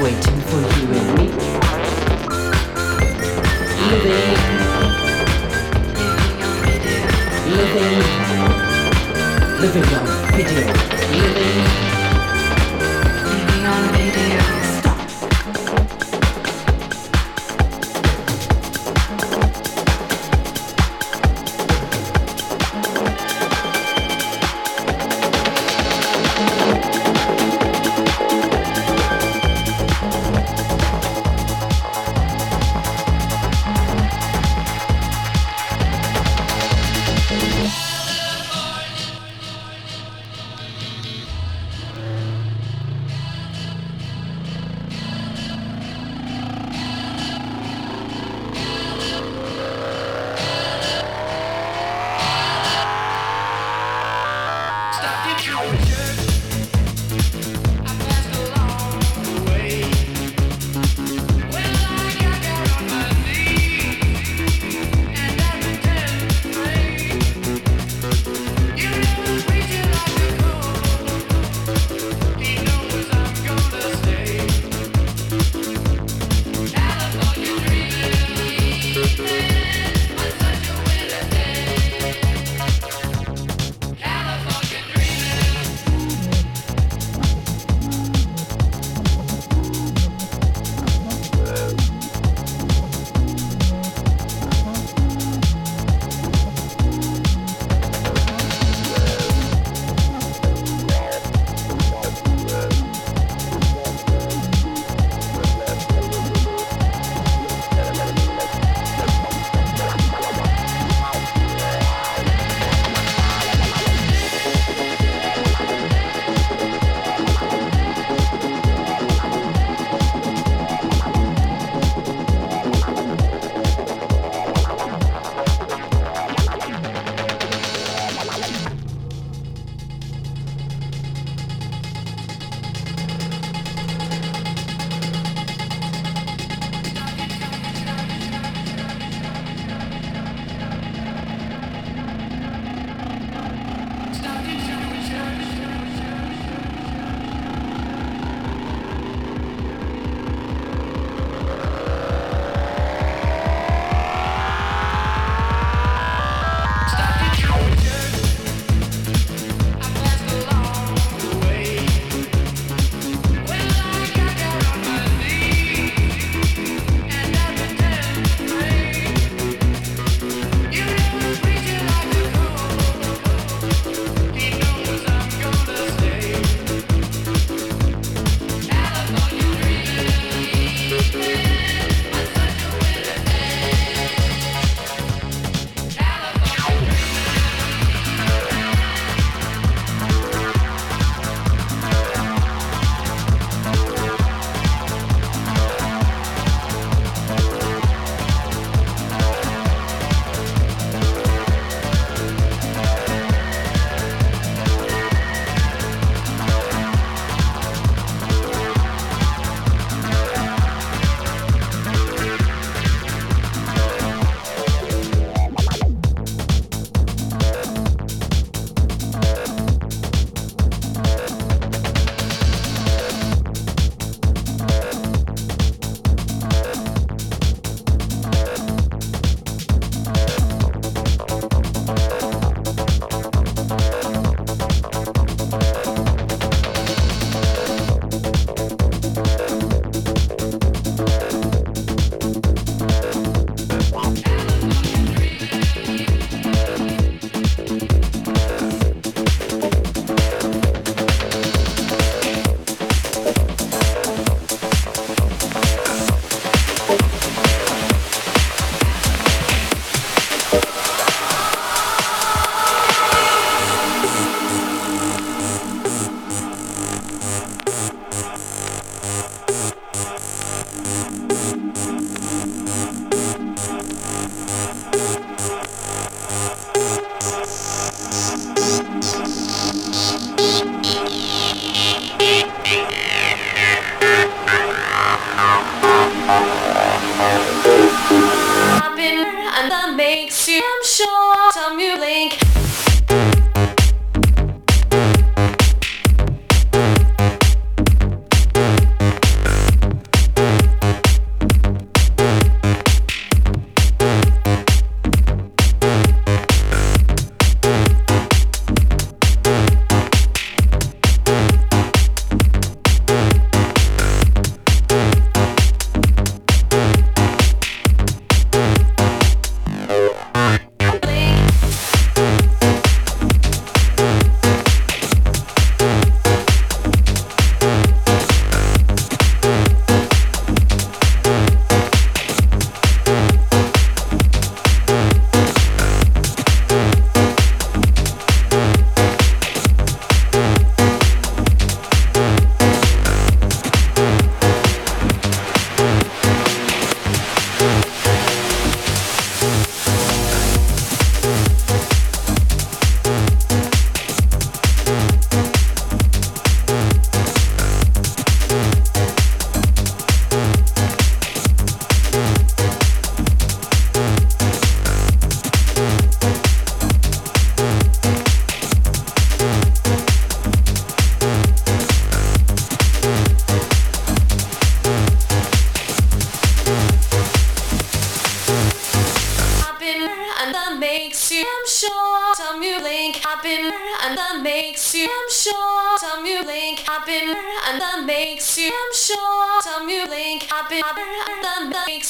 waiting for you and me. Living, living, living on video, living.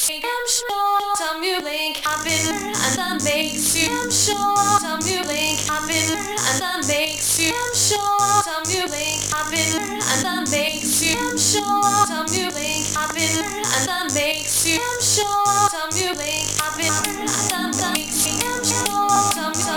You I'm sure some you link I've been and that makes you I'm sure some you link I've been and that makes you I'm sure some you link I've been and that makes you I'm sure some you link I've been and that makes you I'm sure some you link I've been and that makes you I'm sure some